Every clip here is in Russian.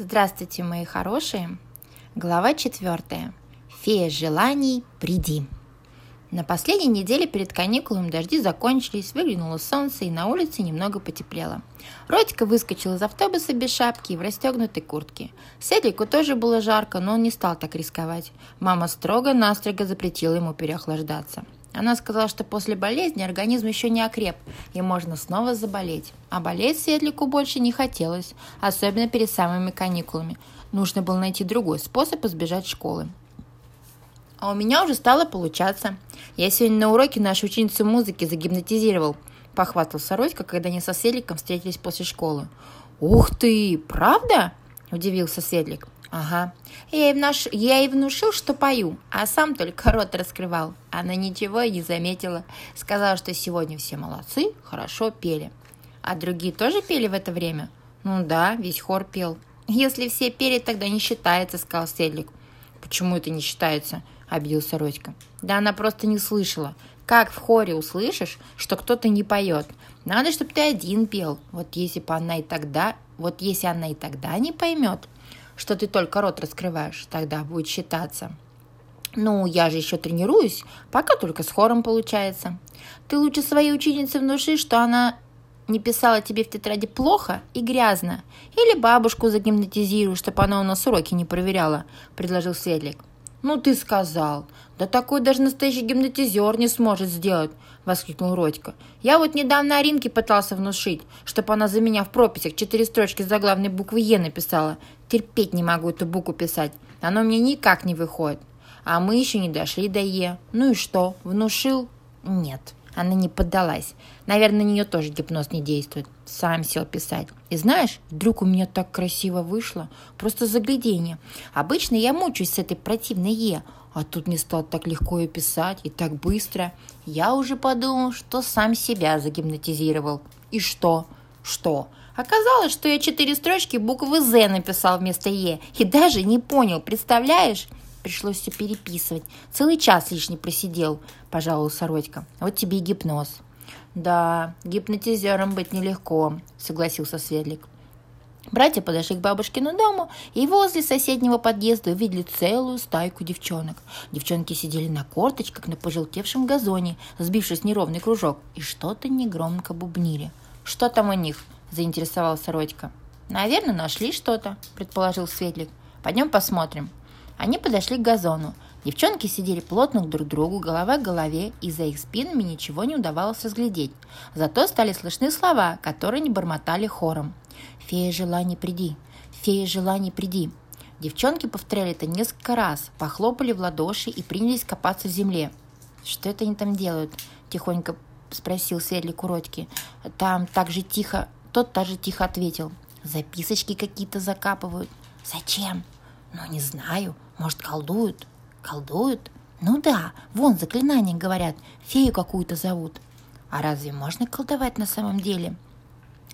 Здравствуйте, мои хорошие! Глава четвертая. Фея желаний, приди! На последней неделе перед каникулами дожди закончились, выглянуло солнце и на улице немного потеплело. Родика выскочил из автобуса без шапки и в расстегнутой куртке. Седлику тоже было жарко, но он не стал так рисковать. Мама строго-настрого запретила ему переохлаждаться. Она сказала, что после болезни организм еще не окреп, и можно снова заболеть. А болеть Светлику больше не хотелось, особенно перед самыми каникулами. Нужно было найти другой способ избежать школы. А у меня уже стало получаться. Я сегодня на уроке нашу ученицу музыки загипнотизировал, похвастался Родька, когда они со Светликом встретились после школы. «Ух ты, правда?» – удивился Светлик. Ага. Я ей, внуш... я ей внушил, что пою, а сам только рот раскрывал. Она ничего и не заметила. Сказала, что сегодня все молодцы, хорошо пели. А другие тоже пели в это время? Ну да, весь хор пел. Если все пели, тогда не считается, сказал Седлик. Почему это не считается? Обиделся Родька. Да она просто не слышала. Как в хоре услышишь, что кто-то не поет? Надо, чтобы ты один пел. Вот если бы она и тогда, вот если она и тогда не поймет, что ты только рот раскрываешь, тогда будет считаться. Ну, я же еще тренируюсь, пока только с хором получается. Ты лучше своей ученице внуши, что она не писала тебе в тетради плохо и грязно. Или бабушку загипнотизируй, чтобы она у нас уроки не проверяла, предложил Светлик. «Ну ты сказал! Да такой даже настоящий гипнотизер не сможет сделать!» – воскликнул Родька. «Я вот недавно Аринке пытался внушить, чтобы она за меня в прописях четыре строчки за главной буквы «Е» написала. Терпеть не могу эту букву писать. Оно мне никак не выходит. А мы еще не дошли до «Е». Ну и что, внушил? Нет». Она не поддалась. Наверное, на нее тоже гипноз не действует. Сам сел писать. И знаешь, вдруг у меня так красиво вышло. Просто заглядение. Обычно я мучаюсь с этой противной «е», а тут мне стало так легко ее писать и так быстро. Я уже подумал, что сам себя загипнотизировал. И что? Что? Оказалось, что я четыре строчки буквы «З» написал вместо «е». И даже не понял, представляешь? Пришлось все переписывать. Целый час лишний просидел, пожаловался Родька. Вот тебе и гипноз. Да, гипнотизером быть нелегко, согласился Светлик. Братья подошли к бабушкину дому и возле соседнего подъезда увидели целую стайку девчонок. Девчонки сидели на корточках на пожелтевшем газоне, сбившись в неровный кружок, и что-то негромко бубнили. «Что там у них?» – заинтересовался Родька. «Наверное, нашли что-то», – предположил Светлик. «Пойдем посмотрим». Они подошли к газону. Девчонки сидели плотно друг к другу, голова к голове, и за их спинами ничего не удавалось разглядеть. Зато стали слышны слова, которые не бормотали хором. «Фея желаний, приди! Фея желаний, приди!» Девчонки повторяли это несколько раз, похлопали в ладоши и принялись копаться в земле. «Что это они там делают?» – тихонько спросил Светлик у. «Там так же тихо...» Тот также тихо ответил. «Записочки какие-то закапывают». «Зачем?» «Ну, не знаю. Может, колдуют? Колдуют? Ну да, вон заклинания говорят, фею какую-то зовут. А разве можно колдовать на самом деле?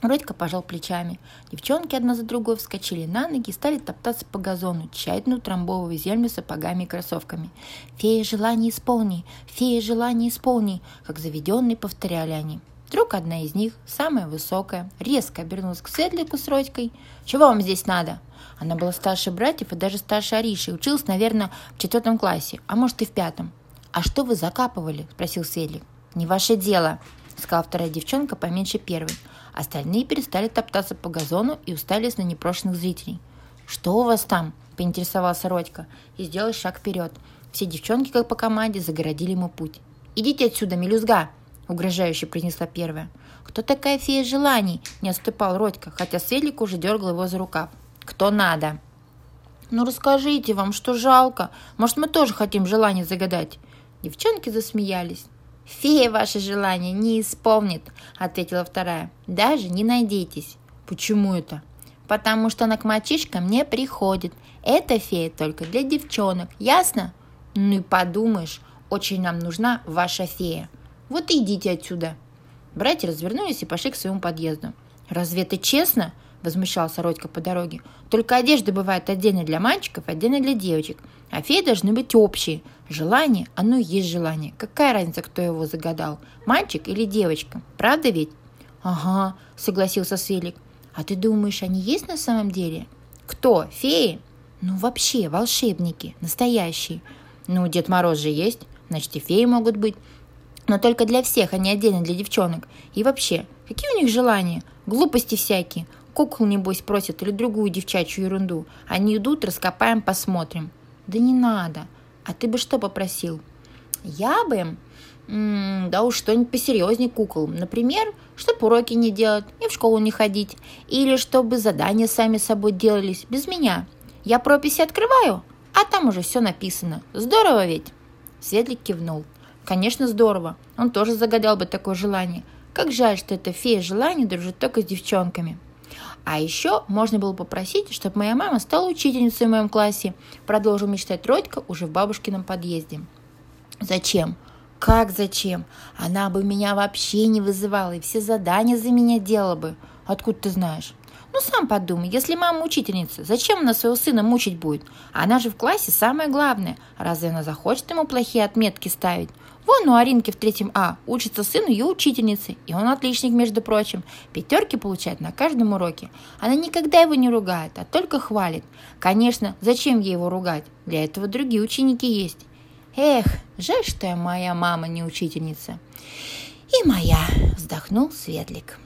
Родька пожал плечами. Девчонки одна за другой вскочили на ноги и стали топтаться по газону, тщательно утрамбовывая землю сапогами и кроссовками. «Фея желание исполни! Фея желание исполни!» Как заведенные повторяли они. Вдруг одна из них, самая высокая, резко обернулась к Светлику с Родькой. «Чего вам здесь надо?» Она была старше братьев и даже старше Ариши. Училась, наверное, в четвертом классе, а может и в пятом. «А что вы закапывали?» – спросил Селик. «Не ваше дело», – сказала вторая девчонка поменьше первой. Остальные перестали топтаться по газону и устались на непрошенных зрителей. «Что у вас там?» – поинтересовался Родька и сделал шаг вперед. Все девчонки, как по команде, загородили ему путь. «Идите отсюда, мелюзга!» – угрожающе произнесла первая. «Кто такая фея желаний?» – не отступал Родька, хотя Светлик уже дергал его за рукав. Кто надо?» «Ну расскажите вам, что жалко. Может, мы тоже хотим желание загадать?» Девчонки засмеялись. «Фея ваше желание не исполнит», — ответила вторая. «Даже не надейтесь». «Почему это?» «Потому что она к мальчишкам не приходит. Эта фея только для девчонок, ясно?» «Ну и подумаешь, очень нам нужна ваша фея. Вот идите отсюда». Братья развернулись и пошли к своему подъезду. «Разве это честно?» возмущался Родька по дороге. «Только одежда бывает отдельно для мальчиков, отдельно для девочек. А феи должны быть общие. Желание, оно и есть желание. Какая разница, кто его загадал, мальчик или девочка? Правда ведь?» «Ага», — согласился Светлик. «А ты думаешь, они есть на самом деле?» Кто? Феи? Ну, вообще, волшебники, настоящие. Ну, Дед Мороз же есть, значит, и феи могут быть. Но только для всех, а не отдельно для девчонок. И вообще, какие у них желания? Глупости всякие. Кукол, небось, просят или другую девчачью ерунду. Они идут, раскопаем, посмотрим. Да не надо. А ты бы что попросил? Я бы... М-м, да уж что-нибудь посерьезнее кукол. Например, чтобы уроки не делать и в школу не ходить. Или чтобы задания сами собой делались, без меня. Я прописи открываю, а там уже все написано. Здорово ведь?» Светлик кивнул. «Конечно, здорово. Он тоже загадал бы такое желание. Как жаль, что эта фея желаний дружит только с девчонками». А еще можно было попросить, чтобы моя мама стала учительницей в моем классе, продолжил мечтать Родька уже в бабушкином подъезде. Зачем? Как зачем? Она бы меня вообще не вызывала и все задания за меня делала бы. Откуда ты знаешь? Ну, сам подумай, если мама учительница, зачем она своего сына мучить будет? Она же в классе самое главное. Разве она захочет ему плохие отметки ставить? Вон у Аринки в третьем А учится сын ее учительницы, и он отличник, между прочим. Пятерки получает на каждом уроке. Она никогда его не ругает, а только хвалит. Конечно, зачем ей его ругать? Для этого другие ученики есть. Эх, жаль, что моя мама не учительница. И моя, вздохнул Светлик.